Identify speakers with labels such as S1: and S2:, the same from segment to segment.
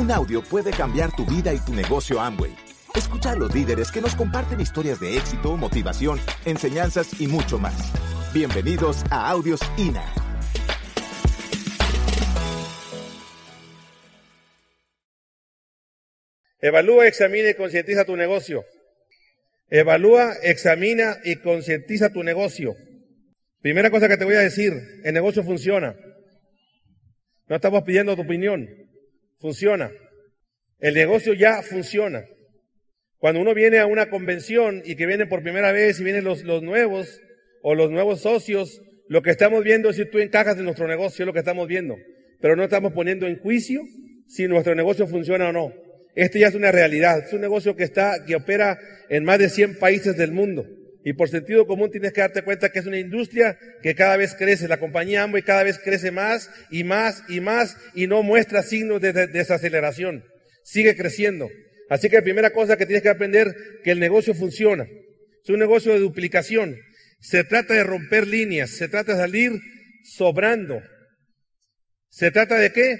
S1: Un audio puede cambiar tu vida y tu negocio Amway. Escucha a los líderes que nos comparten historias de éxito, motivación, enseñanzas y mucho más. Bienvenidos a Audios INA.
S2: Evalúa, examina y concientiza tu negocio. Evalúa, examina y concientiza tu negocio. Primera cosa que te voy a decir, el negocio funciona. No estamos pidiendo tu opinión, funciona. El negocio ya funciona. Cuando uno viene a una convención y que viene por primera vez y vienen los, los nuevos o los nuevos socios, lo que estamos viendo es si tú encajas en nuestro negocio, es lo que estamos viendo. Pero no estamos poniendo en juicio si nuestro negocio funciona o no. Este ya es una realidad. Es un negocio que está, que opera en más de 100 países del mundo. Y por sentido común tienes que darte cuenta que es una industria que cada vez crece. La compañía Amway cada vez crece más y más y más y no muestra signos de, desaceleración. Sigue creciendo. Así que la primera cosa que tienes que aprender que el negocio funciona. Es un negocio de duplicación. Se trata de romper líneas. Se trata de salir sobrando. ¿Se trata de qué?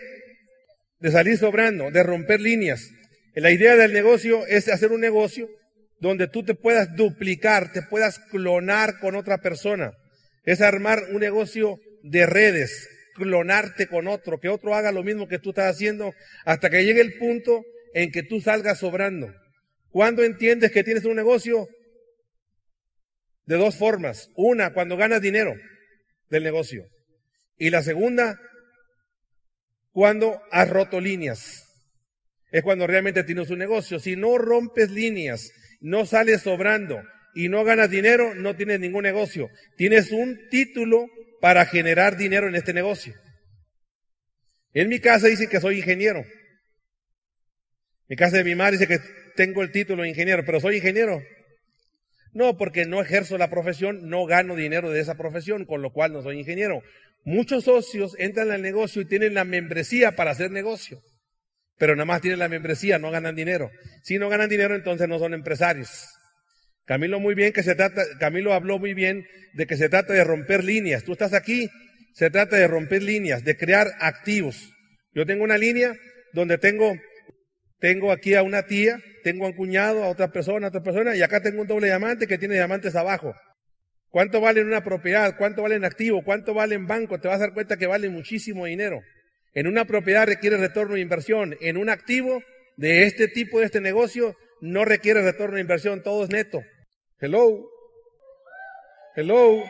S2: De salir sobrando, de romper líneas. La idea del negocio es hacer un negocio donde tú te puedas duplicar, te puedas clonar con otra persona. Es armar un negocio de redes, clonarte con otro, que otro haga lo mismo que tú estás haciendo, hasta que llegue el punto en que tú salgas sobrando. ¿Cuándo entiendes que tienes un negocio? De dos formas. Una, cuando ganas dinero del negocio. Y la segunda, cuando has roto líneas es cuando realmente tienes un negocio. Si no rompes líneas, no sales sobrando y no ganas dinero, no tienes ningún negocio. Tienes un título para generar dinero en este negocio. En mi casa dice que soy ingeniero. Mi casa de mi madre dice que tengo el título de ingeniero, pero soy ingeniero. No, porque no ejerzo la profesión, no gano dinero de esa profesión, con lo cual no soy ingeniero. Muchos socios entran al negocio y tienen la membresía para hacer negocio pero nada más tienen la membresía, no ganan dinero. Si no ganan dinero, entonces no son empresarios. Camilo muy bien que se trata, Camilo habló muy bien de que se trata de romper líneas. Tú estás aquí, se trata de romper líneas, de crear activos. Yo tengo una línea donde tengo, tengo aquí a una tía, tengo a un cuñado, a otra persona, a otra persona, y acá tengo un doble diamante que tiene diamantes abajo. ¿Cuánto vale en una propiedad? ¿Cuánto vale en activo? ¿Cuánto vale en banco? Te vas a dar cuenta que vale muchísimo dinero. En una propiedad requiere retorno de inversión. En un activo de este tipo, de este negocio, no requiere retorno de inversión. Todo es neto. Hello. Hello.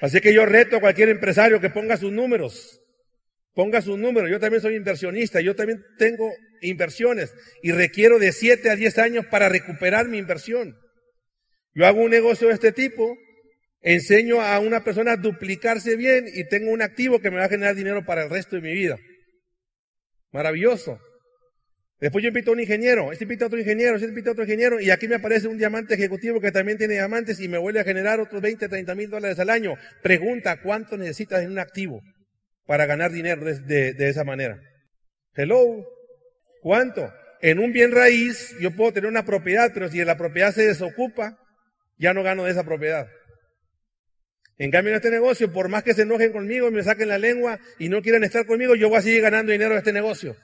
S2: Así que yo reto a cualquier empresario que ponga sus números. Ponga sus números. Yo también soy inversionista. Yo también tengo inversiones y requiero de 7 a 10 años para recuperar mi inversión. Yo hago un negocio de este tipo enseño a una persona a duplicarse bien y tengo un activo que me va a generar dinero para el resto de mi vida. Maravilloso. Después yo invito a un ingeniero, este invita a otro ingeniero, este invita a otro ingeniero, y aquí me aparece un diamante ejecutivo que también tiene diamantes y me vuelve a generar otros 20, 30 mil dólares al año. Pregunta, ¿cuánto necesitas en un activo para ganar dinero de, de esa manera? Hello. ¿Cuánto? En un bien raíz yo puedo tener una propiedad, pero si la propiedad se desocupa, ya no gano de esa propiedad. En cambio, en este negocio, por más que se enojen conmigo me saquen la lengua y no quieran estar conmigo, yo voy a seguir ganando dinero de este negocio.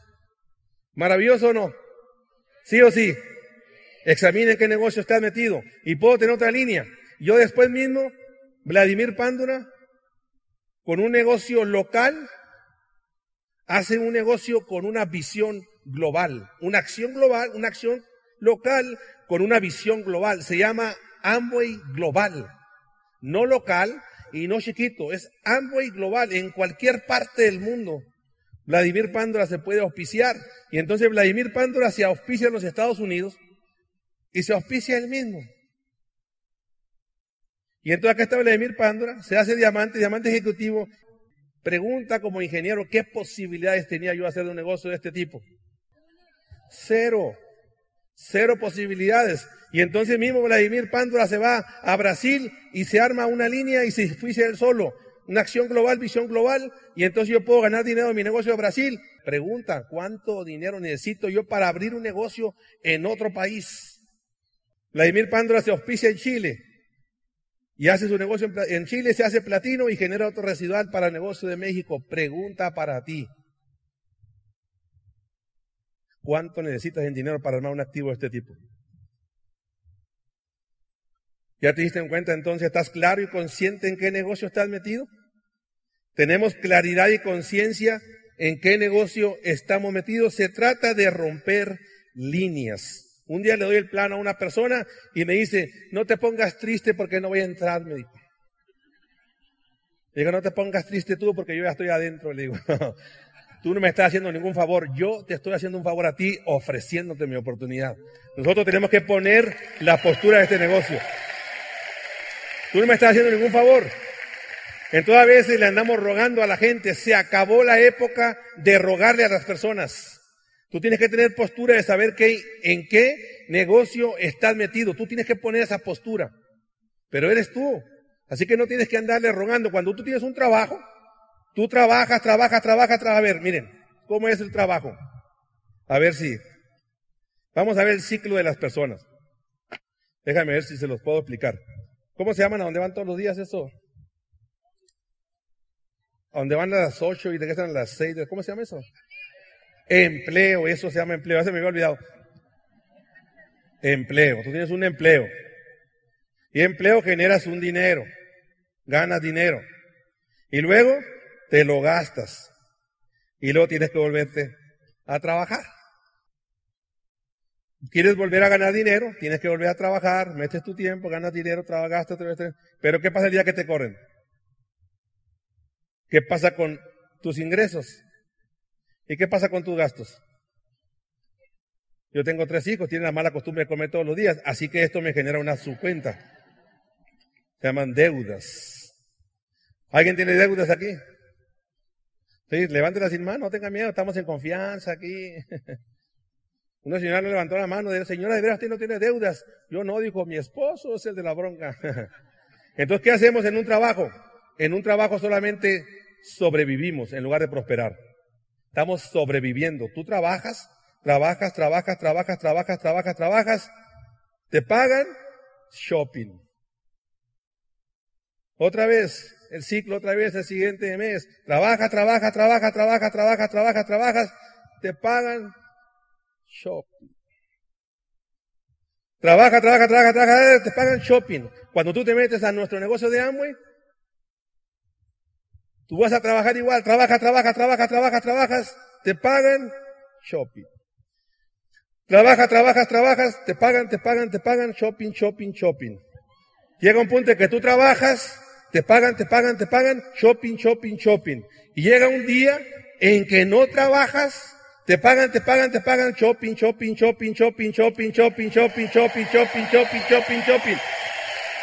S2: ¿Maravilloso o no? ¿Sí o sí? Examinen qué negocio está metido. Y puedo tener otra línea. Yo después mismo, Vladimir Pándura, con un negocio local, hace un negocio con una visión global. Una acción global, una acción local con una visión global. Se llama Amway Global no local y no chiquito, es Amway global en cualquier parte del mundo. Vladimir Pándora se puede auspiciar y entonces Vladimir Pándora se auspicia en los Estados Unidos y se auspicia él mismo. Y entonces acá está Vladimir Pándora, se hace diamante, diamante ejecutivo, pregunta como ingeniero qué posibilidades tenía yo de hacer un negocio de este tipo. Cero, cero posibilidades. Y entonces mismo Vladimir Pándora se va a Brasil y se arma una línea y se fuise él solo. Una acción global, visión global. Y entonces yo puedo ganar dinero en mi negocio de Brasil. Pregunta, ¿cuánto dinero necesito yo para abrir un negocio en otro país? Vladimir Pándora se auspicia en Chile. y hace su negocio en, en Chile, se hace platino y genera otro residual para el negocio de México. Pregunta para ti. ¿Cuánto necesitas en dinero para armar un activo de este tipo? ¿Ya te diste en cuenta entonces? ¿Estás claro y consciente en qué negocio estás metido? ¿Tenemos claridad y conciencia en qué negocio estamos metidos? Se trata de romper líneas. Un día le doy el plano a una persona y me dice, no te pongas triste porque no voy a entrar, me dijo. Le digo, no te pongas triste tú porque yo ya estoy adentro. Le digo, tú no me estás haciendo ningún favor, yo te estoy haciendo un favor a ti ofreciéndote mi oportunidad. Nosotros tenemos que poner la postura de este negocio. Tú no me estás haciendo ningún favor. En todas veces le andamos rogando a la gente. Se acabó la época de rogarle a las personas. Tú tienes que tener postura de saber qué, en qué negocio estás metido. Tú tienes que poner esa postura. Pero eres tú. Así que no tienes que andarle rogando. Cuando tú tienes un trabajo, tú trabajas, trabajas, trabajas, trabajas. A ver, miren, ¿cómo es el trabajo? A ver si. Vamos a ver el ciclo de las personas. Déjame ver si se los puedo explicar. ¿Cómo se llaman a dónde van todos los días eso? A dónde van a las 8 y regresan a las 6. ¿Cómo se llama eso? Empleo, eso se llama empleo. Ya se me había olvidado. Empleo. Tú tienes un empleo. Y empleo generas un dinero. Ganas dinero. Y luego te lo gastas. Y luego tienes que volverte a trabajar. ¿Quieres volver a ganar dinero? Tienes que volver a trabajar, metes tu tiempo, ganas dinero, trabajas. Pero ¿qué pasa el día que te corren? ¿Qué pasa con tus ingresos? ¿Y qué pasa con tus gastos? Yo tengo tres hijos, tienen la mala costumbre de comer todos los días, así que esto me genera una subcuenta. Se llaman deudas. ¿Alguien tiene deudas aquí? Sí, levántela sin mano, no tenga miedo, estamos en confianza aquí. Una señora le levantó la mano, dijo, señora, de veras usted no tiene deudas. Yo no, dijo, mi esposo es el de la bronca. Entonces, ¿qué hacemos en un trabajo? En un trabajo solamente sobrevivimos en lugar de prosperar. Estamos sobreviviendo. Tú trabajas, trabajas, trabajas, trabajas, trabajas, trabajas, trabajas. Te pagan shopping. Otra vez, el ciclo, otra vez el siguiente mes. Trabaja, trabaja, trabaja, trabaja, trabaja, trabaja, trabajas. Te pagan shopping. Trabaja, trabaja, trabaja, trabaja, te pagan shopping. Cuando tú te metes a nuestro negocio de Amway, tú vas a trabajar igual, trabaja, trabaja, trabaja, trabaja, trabajas, te pagan shopping. Trabaja, trabajas, trabajas, te pagan, te pagan, te pagan, shopping, shopping, shopping. Llega un punto en que tú trabajas, te pagan, te pagan, te pagan, shopping, shopping, shopping. Y llega un día en que no trabajas, te pagan, te pagan, te pagan, shopping, shopping, shopping, shopping, shopping, shopping, shopping, shopping, shopping, shopping, shopping, shopping.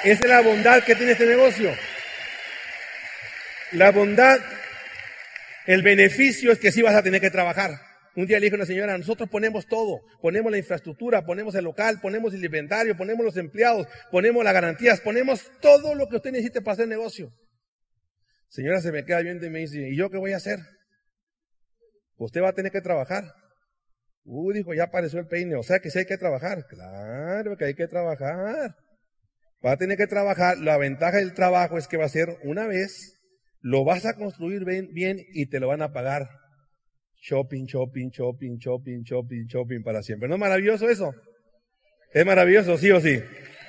S2: Esa es la bondad que tiene este negocio. La bondad, el beneficio es que sí vas a tener que trabajar. Un día le dije a una señora, nosotros ponemos todo, ponemos la infraestructura, ponemos el local, ponemos el inventario, ponemos los empleados, ponemos las garantías, ponemos todo lo que usted necesite para hacer negocio. Señora se me queda viendo y me dice, ¿y yo qué voy a hacer? Usted va a tener que trabajar. Uh, dijo, ya apareció el peine. O sea que sí hay que trabajar. Claro que hay que trabajar. Va a tener que trabajar. La ventaja del trabajo es que va a ser una vez, lo vas a construir bien, bien y te lo van a pagar. Shopping, shopping, shopping, shopping, shopping, shopping para siempre. ¿No es maravilloso eso? Es maravilloso, sí o sí.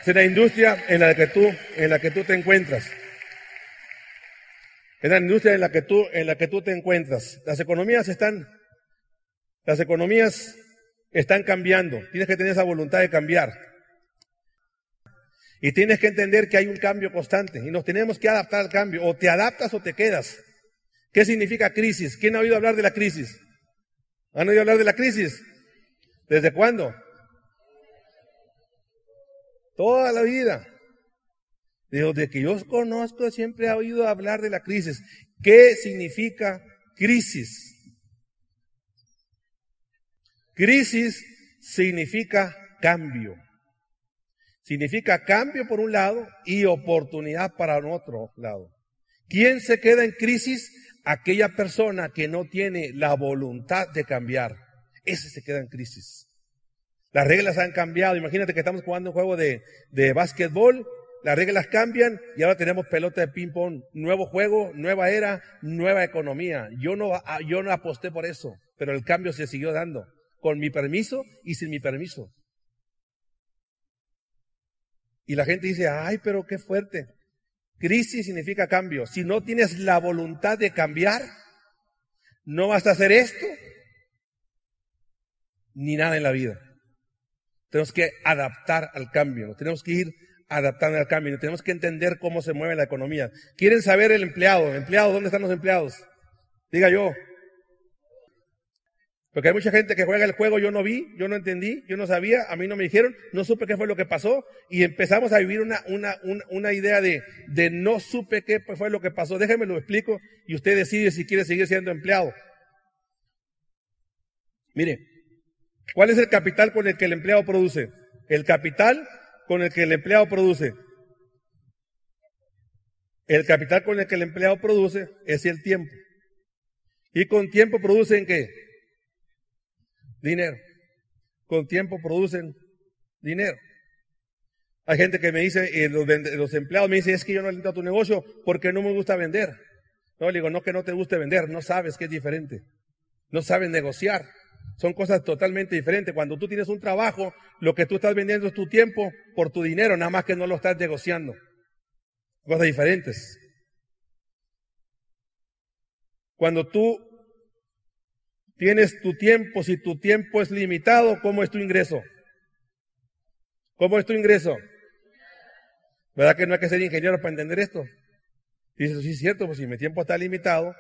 S2: Es la industria en la que tú, en la que tú te encuentras. Es la industria en la que tú, en la que tú te encuentras. Las economías están, las economías están cambiando. Tienes que tener esa voluntad de cambiar. Y tienes que entender que hay un cambio constante y nos tenemos que adaptar al cambio. O te adaptas o te quedas. ¿Qué significa crisis? ¿Quién ha oído hablar de la crisis? ¿Han oído hablar de la crisis? ¿Desde cuándo? Toda la vida. De que yo conozco siempre he oído hablar de la crisis. ¿Qué significa crisis? Crisis significa cambio. Significa cambio por un lado y oportunidad para otro lado. ¿Quién se queda en crisis? Aquella persona que no tiene la voluntad de cambiar. Ese se queda en crisis. Las reglas han cambiado. Imagínate que estamos jugando un juego de, de básquetbol las reglas cambian y ahora tenemos pelota de ping-pong. Nuevo juego, nueva era, nueva economía. Yo no, ah, yo no aposté por eso, pero el cambio se siguió dando, con mi permiso y sin mi permiso. Y la gente dice, ay, pero qué fuerte. Crisis significa cambio. Si no tienes la voluntad de cambiar, no vas a hacer esto ni nada en la vida. Tenemos que adaptar al cambio, tenemos que ir adaptando al cambio, tenemos que entender cómo se mueve la economía. ¿Quieren saber el empleado? ¿Empleado? ¿Dónde están los empleados? Diga yo. Porque hay mucha gente que juega el juego, yo no vi, yo no entendí, yo no sabía, a mí no me dijeron, no supe qué fue lo que pasó y empezamos a vivir una, idea de, de no supe qué fue lo que pasó. Déjeme lo explico y usted decide si quiere seguir siendo empleado. Mire, ¿cuál es el capital con el que el empleado produce? El capital con el que el empleado produce. El capital con el que el empleado produce es el tiempo. ¿Y con tiempo producen qué? Dinero. Con tiempo producen dinero. Hay gente que me dice, eh, los, empleados me dicen, es que yo no a tu negocio porque no me gusta vender. No, le digo, no que no te guste vender, no sabes que es diferente. No sabes negociar. Son cosas totalmente diferentes. Cuando tú tienes un trabajo, lo que tú estás vendiendo es tu tiempo por tu dinero, nada más que no lo estás negociando. Cosas diferentes. Cuando tú tienes tu tiempo, si tu tiempo es limitado, ¿cómo es tu ingreso? ¿Cómo es tu ingreso? ¿Verdad que no hay que ser ingeniero para entender esto? Dices, sí es cierto, pues si mi tiempo está limitado,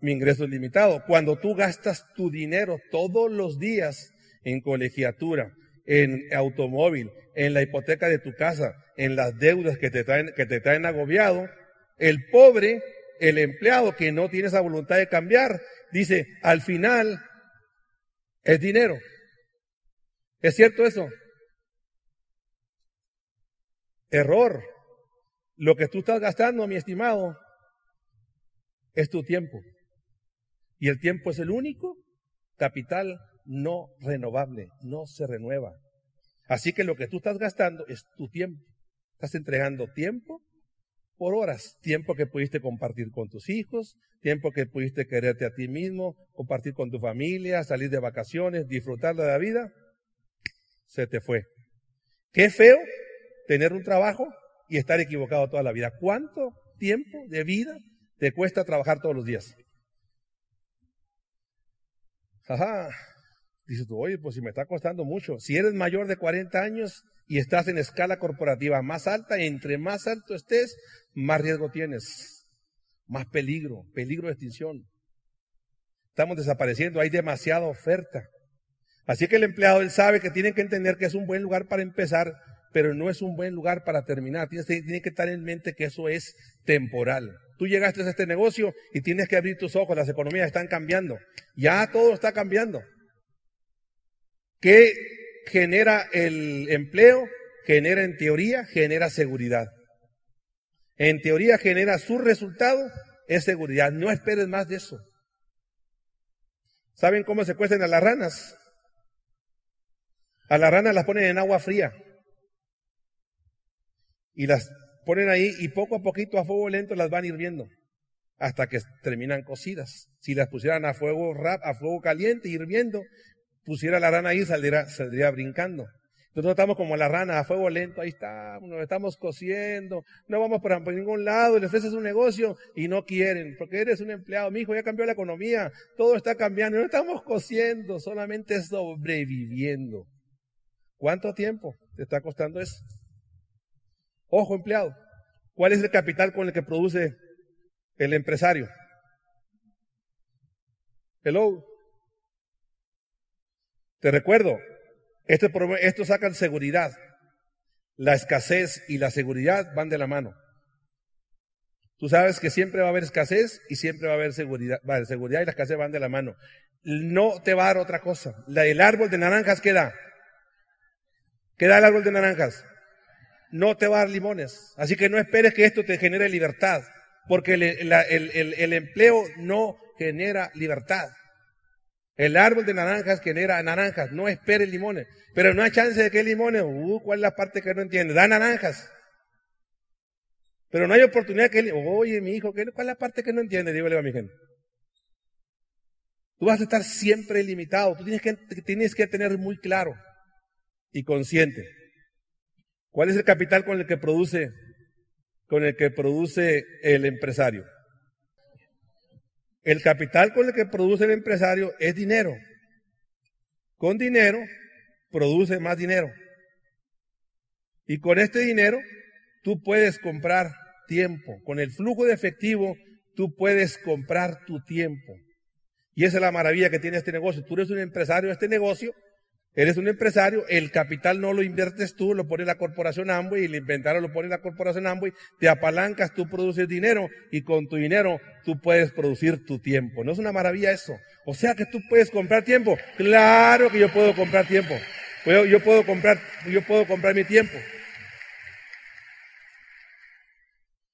S2: mi ingreso es limitado. Cuando tú gastas tu dinero todos los días en colegiatura, en automóvil, en la hipoteca de tu casa, en las deudas que te traen, que te traen agobiado, el pobre, el empleado que no tiene esa voluntad de cambiar, dice, al final es dinero. ¿Es cierto eso? Error. Lo que tú estás gastando, mi estimado, es tu tiempo. Y el tiempo es el único capital no renovable, no se renueva. Así que lo que tú estás gastando es tu tiempo. Estás entregando tiempo por horas, tiempo que pudiste compartir con tus hijos, tiempo que pudiste quererte a ti mismo, compartir con tu familia, salir de vacaciones, disfrutar de la vida, se te fue. Qué feo tener un trabajo y estar equivocado toda la vida. ¿Cuánto tiempo de vida te cuesta trabajar todos los días? Ajá. Dices tú, oye, pues si me está costando mucho. Si eres mayor de 40 años y estás en escala corporativa más alta, entre más alto estés, más riesgo tienes, más peligro, peligro de extinción. Estamos desapareciendo, hay demasiada oferta. Así que el empleado, él sabe que tiene que entender que es un buen lugar para empezar, pero no es un buen lugar para terminar. Tiene, tiene que estar en mente que eso es temporal. Tú llegaste a este negocio y tienes que abrir tus ojos, las economías están cambiando. Ya todo está cambiando. ¿Qué genera el empleo? Genera en teoría, genera seguridad. En teoría genera su resultado, es seguridad. No esperes más de eso. ¿Saben cómo se cuecen a las ranas? A las ranas las ponen en agua fría. Y las ponen ahí y poco a poquito a fuego lento las van hirviendo hasta que terminan cocidas. Si las pusieran a fuego rap, a fuego caliente, hirviendo, pusiera la rana ahí, saldría, saldría brincando. Nosotros estamos como la rana a fuego lento, ahí está, nos estamos cociendo, no vamos por, ningún lado, le ofreces un negocio y no quieren, porque eres un empleado, mi hijo ya cambió la economía, todo está cambiando, no estamos cociendo, solamente sobreviviendo. ¿Cuánto tiempo te está costando eso? Ojo, empleado. ¿Cuál es el capital con el que produce el empresario? Hello. Te recuerdo, esto, esto sacan seguridad. La escasez y la seguridad van de la mano. Tú sabes que siempre va a haber escasez y siempre va a haber seguridad. Va, seguridad y la escasez van de la mano. No te va a dar otra cosa. El árbol de naranjas, ¿qué da? ¿Qué da el árbol de naranjas? no te va a dar limones. Así que no esperes que esto te genere libertad, porque el, empleo no genera libertad. El árbol de naranjas genera naranjas, no esperes limones. Pero no hay chance de que limones, uh, ¿cuál es la parte que no entiende? Da naranjas. Pero no hay oportunidad que oye, mi hijo, ¿cuál es la parte que no entiende? Dígale a mi gente. Tú vas a estar siempre limitado. Tú tienes que, tienes que tener muy claro y consciente cuál es el capital con el que produce, con el que produce el empresario. El capital con el que produce el empresario es dinero. Con dinero produce más dinero. Y con este dinero tú puedes comprar tiempo. Con el flujo de efectivo tú puedes comprar tu tiempo. Y esa es la maravilla que tiene este negocio. Tú eres un empresario de este negocio, eres un empresario, el capital no lo inviertes tú, lo pone la corporación Amway y el inventario lo pone la corporación Amway, te apalancas, tú produces dinero y con tu dinero tú puedes producir tu tiempo. ¿No es una maravilla eso? O sea que tú puedes comprar tiempo. Claro que yo puedo comprar tiempo. Yo, yo puedo comprar, yo puedo comprar mi tiempo.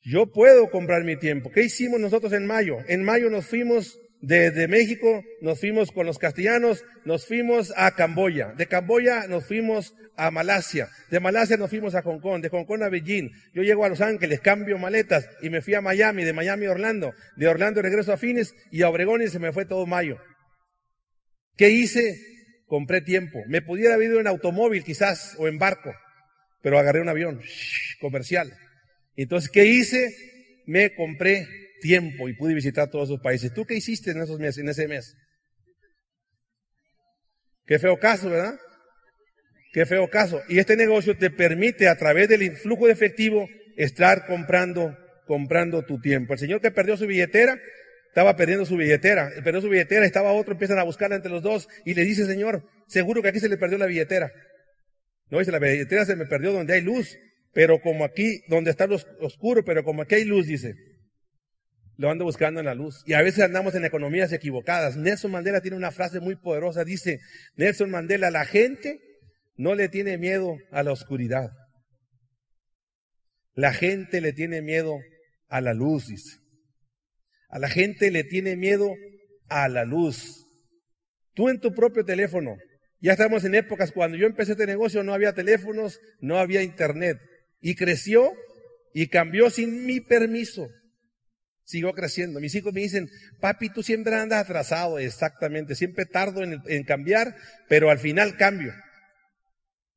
S2: Yo puedo comprar mi tiempo. ¿Qué hicimos nosotros en mayo? En mayo nos fuimos desde México, nos fuimos con los castellanos, nos fuimos a Camboya. De Camboya nos fuimos a Malasia. De Malasia nos fuimos a Hong Kong. De Hong Kong a Beijing. Yo llego a Los Ángeles, cambio maletas y me fui a Miami. De Miami a Orlando. De Orlando regreso a Fines y a Obregón y se me fue todo mayo. ¿Qué hice? Compré tiempo. Me pudiera haber ido en automóvil quizás o en barco, pero agarré un avión comercial. Entonces, ¿qué hice? Me compré tiempo y pude visitar todos esos países. ¿Tú qué hiciste en esos meses, en ese mes? Qué feo caso, ¿verdad? Qué feo caso. Y este negocio te permite a través del influjo de efectivo estar comprando, comprando tu tiempo. El señor que perdió su billetera, estaba perdiendo su billetera, perdió su billetera, estaba otro, empiezan a buscarla entre los dos y le dice, señor, seguro que aquí se le perdió la billetera. No dice, la billetera se me perdió donde hay luz. Pero como aquí, donde está oscuro, pero como aquí hay luz, dice, lo ando buscando en la luz. Y a veces andamos en economías equivocadas. Nelson Mandela tiene una frase muy poderosa. Dice, Nelson Mandela, la gente no le tiene miedo a la oscuridad. La gente le tiene miedo a la luz, dice. A la gente le tiene miedo a la luz. Tú en tu propio teléfono. Ya estamos en épocas cuando yo empecé este negocio no había teléfonos, no había internet y creció y cambió sin mi permiso. Siguió creciendo. Mis hijos me dicen, papi, tú siempre andas atrasado. Exactamente, siempre tardo en, cambiar, pero al final cambio.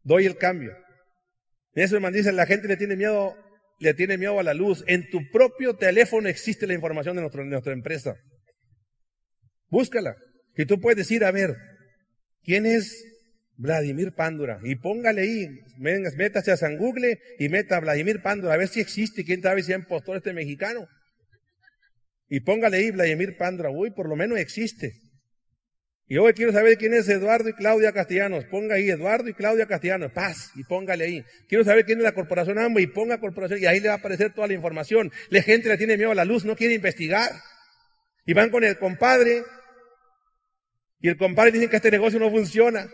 S2: Doy el cambio. Eso me dice, la gente le tiene miedo, le tiene miedo a la luz. En tu propio teléfono existe la información de, nuestra empresa. Búscala. Que tú puedes decir, a ver, ¿quién es Vladimir Pándura. Y póngale ahí, métase a San Google y meta a Vladimir Pándura, a ver si existe, quién sabe si es impostor este mexicano. Y póngale ahí Vladimir Pándura, uy, por lo menos existe. Y hoy quiero saber quién es Eduardo y Claudia Castellanos. Ponga ahí Eduardo y Claudia Castellanos, paz, y póngale ahí. Quiero saber quién es la corporación AMBO y ponga corporación, y ahí le va a aparecer toda la información. La gente le tiene miedo a la luz, no quiere investigar. Y van con el compadre, y el compadre dice que este negocio no funciona.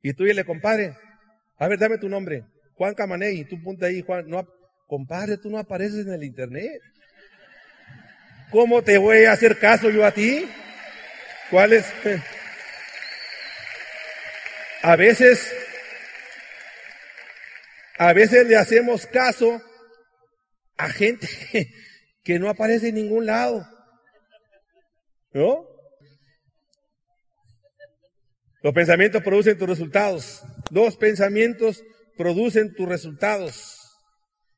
S2: Y tú dile, compadre, a ver, dame tu nombre. Juan Camaney, tú ponte ahí, Juan. No, compadre, tú no apareces en el internet. ¿Cómo te voy a hacer caso yo a ti? ¿Cuál es? A veces, a veces le hacemos caso a gente que, no aparece en ningún lado. ¿No? Los pensamientos producen tus resultados. Los pensamientos producen tus resultados.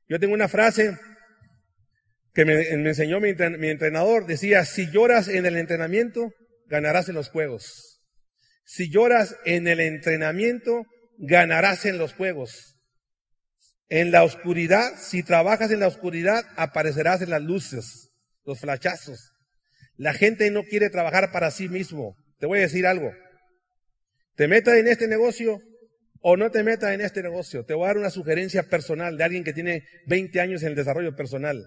S2: Yo tengo una frase que me, enseñó mi, entrenador. Decía, si lloras en el entrenamiento, ganarás en los juegos. Si lloras en el entrenamiento, ganarás en los juegos. En la oscuridad, si trabajas en la oscuridad, aparecerás en las luces, los flachazos. La gente no quiere trabajar para sí mismo. Te voy a decir algo. ¿Te metas en este negocio o no te metas en este negocio? Te voy a dar una sugerencia personal de alguien que tiene 20 años en el desarrollo personal.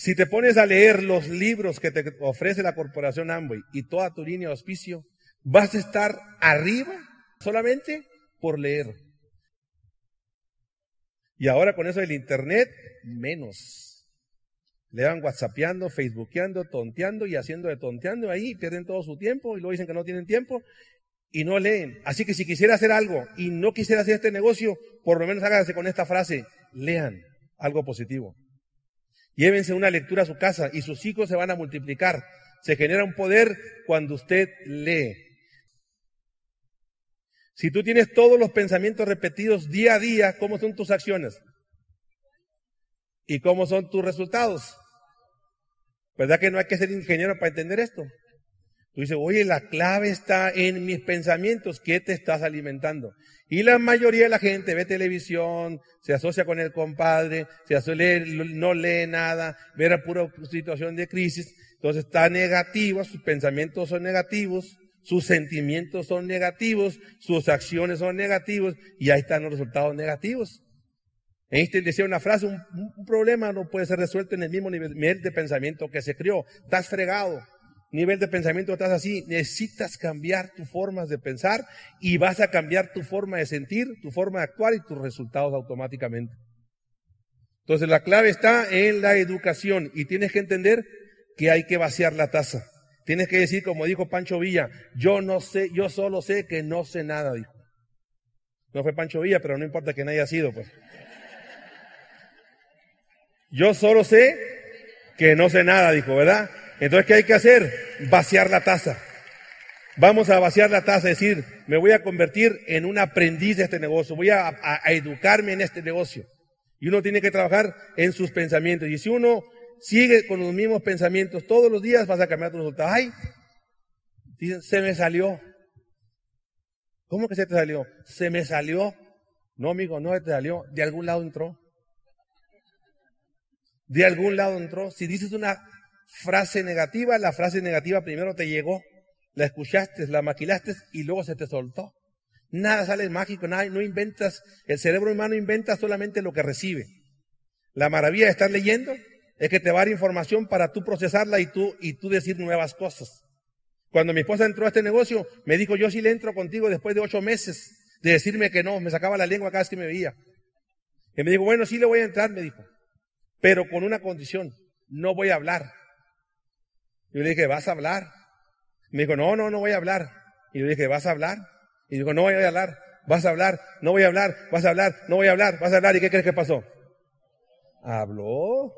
S2: Si te pones a leer los libros que te ofrece la corporación Amway y toda tu línea de auspicio, vas a estar arriba solamente por leer. Y ahora con eso del internet, menos. Le van whatsappeando, facebookeando, tonteando y haciendo de tonteando ahí, pierden todo su tiempo y luego dicen que no tienen tiempo y no leen. Así que si quisiera hacer algo y no quisiera hacer este negocio, por lo menos hágase con esta frase, lean algo positivo. Llévense una lectura a su casa y sus hijos se van a multiplicar. Se genera un poder cuando usted lee. Si tú tienes todos los pensamientos repetidos día a día, ¿cómo son tus acciones? ¿Y cómo son tus resultados? ¿Verdad que no hay que ser ingeniero para entender esto? Tú dices, oye, la clave está en mis pensamientos. ¿Qué te estás alimentando? Y la mayoría de la gente ve televisión, se asocia con el compadre, se asocia, no lee nada, ve la pura situación de crisis. Entonces está negativo, sus pensamientos son negativos, sus sentimientos son negativos, sus acciones son negativos y ahí están los resultados negativos. Einstein decía una frase, un, un problema no puede ser resuelto en el mismo nivel de pensamiento que se crió. Estás fregado nivel de pensamiento estás así, necesitas cambiar tu forma de pensar y vas a cambiar tu forma de sentir, tu forma de actuar y tus resultados automáticamente. Entonces la clave está en la educación y tienes que entender que hay que vaciar la taza. Tienes que decir, como dijo Pancho Villa, yo no sé, yo solo sé que no sé nada, dijo. No fue Pancho Villa, pero no importa que no haya sido, pues. Yo solo sé que no sé nada, dijo, ¿verdad? Entonces, ¿qué hay que hacer? Vaciar la taza. Vamos a vaciar la taza, decir, me voy a convertir en un aprendiz de este negocio, voy a, educarme en este negocio. Y uno tiene que trabajar en sus pensamientos. Y si uno sigue con los mismos pensamientos todos los días, vas a cambiar tu resultado. Ay, dicen, se me salió. ¿Cómo que se te salió? Se me salió. No, amigo, no se te salió. De algún lado entró. De algún lado entró. Si dices una frase negativa, la frase negativa primero te llegó, la escuchaste, la maquilaste y luego se te soltó. Nada sale mágico, nada, no inventas, el cerebro humano inventa solamente lo que recibe. La maravilla de estar leyendo es que te va a dar información para tú procesarla y tú, y tú decir nuevas cosas. Cuando mi esposa entró a este negocio, me dijo, yo sí le entro contigo después de ocho meses de decirme que no, me sacaba la lengua cada vez que me veía. Y me dijo, bueno, sí le voy a entrar, me dijo, pero con una condición, no voy a hablar. Yo le dije, ¿vas a hablar? Me dijo, no, no, no voy a hablar. Y yo le dije, ¿vas a hablar? Y dijo, no voy a hablar. ¿Vas a hablar? No voy a hablar. ¿Vas a hablar? No voy a hablar. ¿Vas a hablar? ¿Y qué crees que pasó? Habló.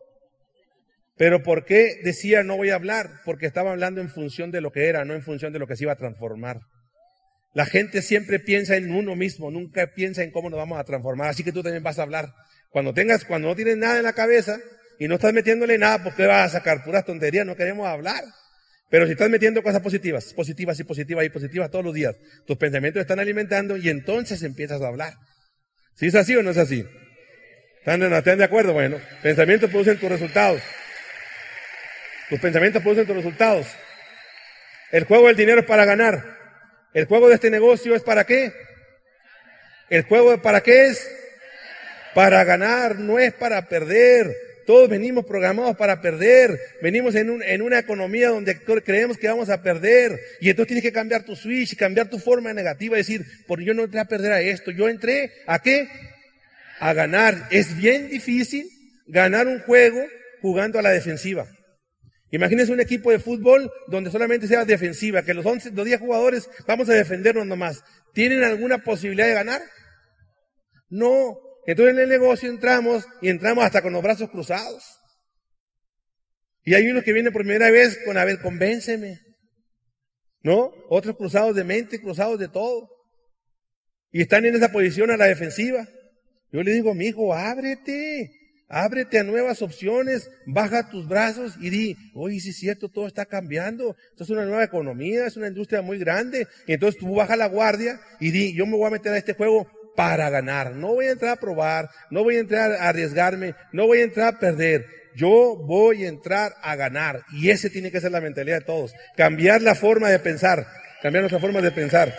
S2: Pero ¿por qué decía no voy a hablar? Porque estaba hablando en función de lo que era, no en función de lo que se iba a transformar. La gente siempre piensa en uno mismo, nunca piensa en cómo nos vamos a transformar. Así que tú también vas a hablar. Cuando tengas, cuando no tienes nada en la cabeza, y no estás metiéndole nada porque vas a sacar puras tonterías, no queremos hablar. Pero si estás metiendo cosas positivas, positivas y positivas y positivas todos los días, tus pensamientos están alimentando y entonces empiezas a hablar. ¿Sí es así o no es así? ¿Están, ¿Están de acuerdo? Bueno, pensamientos producen tus resultados. Tus pensamientos producen tus resultados. El juego del dinero es para ganar. El juego de este negocio es para qué? El juego para qué es? Para ganar, no es para perder. Todos venimos programados para perder. Venimos en, un, en una economía donde creemos que vamos a perder. Y entonces tienes que cambiar tu switch, cambiar tu forma negativa, decir, porque yo no entré a perder a esto. Yo entré a qué? A ganar. Es bien difícil ganar un juego jugando a la defensiva. Imagínense un equipo de fútbol donde solamente sea defensiva, que los 11, los 10 jugadores vamos a defendernos nomás. ¿Tienen alguna posibilidad de ganar? No, entonces en el negocio entramos y entramos hasta con los brazos cruzados. Y hay unos que vienen por primera vez con, a ver, convénceme. ¿No? Otros cruzados de mente, cruzados de todo. Y están en esa posición a la defensiva. Yo le digo, mi hijo, ábrete. Ábrete a nuevas opciones, baja tus brazos y di, oye, sí es cierto, todo está cambiando, esto es una nueva economía, es una industria muy grande. Y entonces tú baja la guardia y di, yo me voy a meter a este juego para ganar. No voy a entrar a probar, no voy a entrar a arriesgarme, no voy a entrar a perder. Yo voy a entrar a ganar. Y ese tiene que ser la mentalidad de todos. Cambiar la forma de pensar. Cambiar nuestra forma de pensar.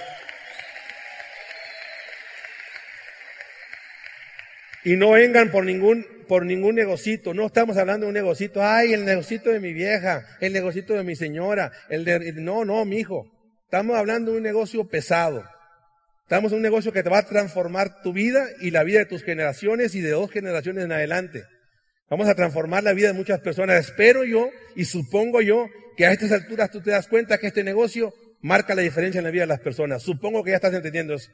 S2: Y no vengan por ningún, por ningún negocito. No estamos hablando de un negocito. Ay, el negocito de mi vieja, el negocito de mi señora, el de, no, no, mi hijo. Estamos hablando de un negocio pesado. Estamos en un negocio que te va a transformar tu vida y la vida de tus generaciones y de dos generaciones en adelante. Vamos a transformar la vida de muchas personas. Espero yo y supongo yo que a estas alturas tú te das cuenta que este negocio marca la diferencia en la vida de las personas. Supongo que ya estás entendiendo eso.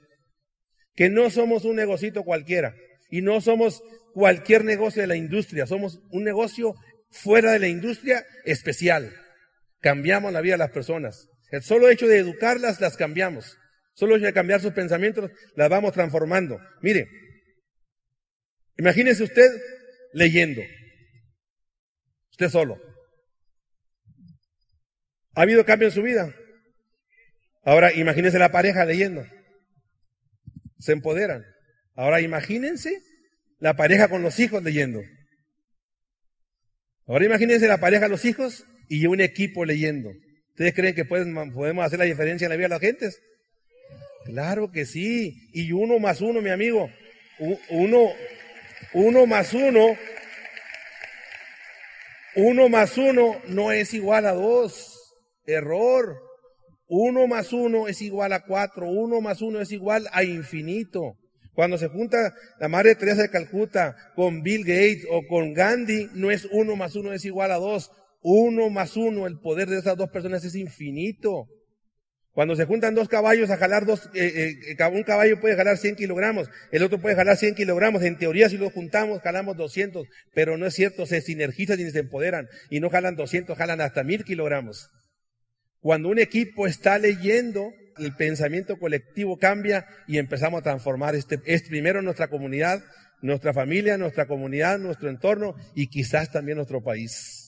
S2: Que no somos un negocito cualquiera y no somos cualquier negocio de la industria. Somos un negocio fuera de la industria especial. Cambiamos la vida de las personas. El solo hecho de educarlas, las cambiamos. Solo de cambiar sus pensamientos, las vamos transformando. Mire, imagínese usted leyendo. Usted solo. ¿Ha habido cambio en su vida? Ahora imagínese la pareja leyendo. Se empoderan. Ahora imagínense la pareja con los hijos leyendo. Ahora imagínense la pareja, los hijos y un equipo leyendo. ¿Ustedes creen que podemos hacer la diferencia en la vida de las gentes? Claro que sí. Y uno más uno, mi amigo. Uno, uno más uno. Uno más uno no es igual a dos. Error. Uno más uno es igual a cuatro. Uno más uno es igual a infinito. Cuando se junta la Madre Teresa de Calcuta con Bill Gates o con Gandhi, no es uno más uno es igual a dos. Uno más uno, el poder de esas dos personas es infinito. Cuando se juntan dos caballos a jalar dos, eh, eh, un caballo puede jalar 100 kilogramos, el otro puede jalar 100 kilogramos. En teoría, si los juntamos, jalamos 200, pero no es cierto, se sinergizan y se empoderan y no jalan 200, jalan hasta 1000 kilogramos. Cuando un equipo está leyendo, el pensamiento colectivo cambia y empezamos a transformar este, este, primero nuestra comunidad, nuestra familia, nuestra comunidad, nuestro entorno y quizás también nuestro país.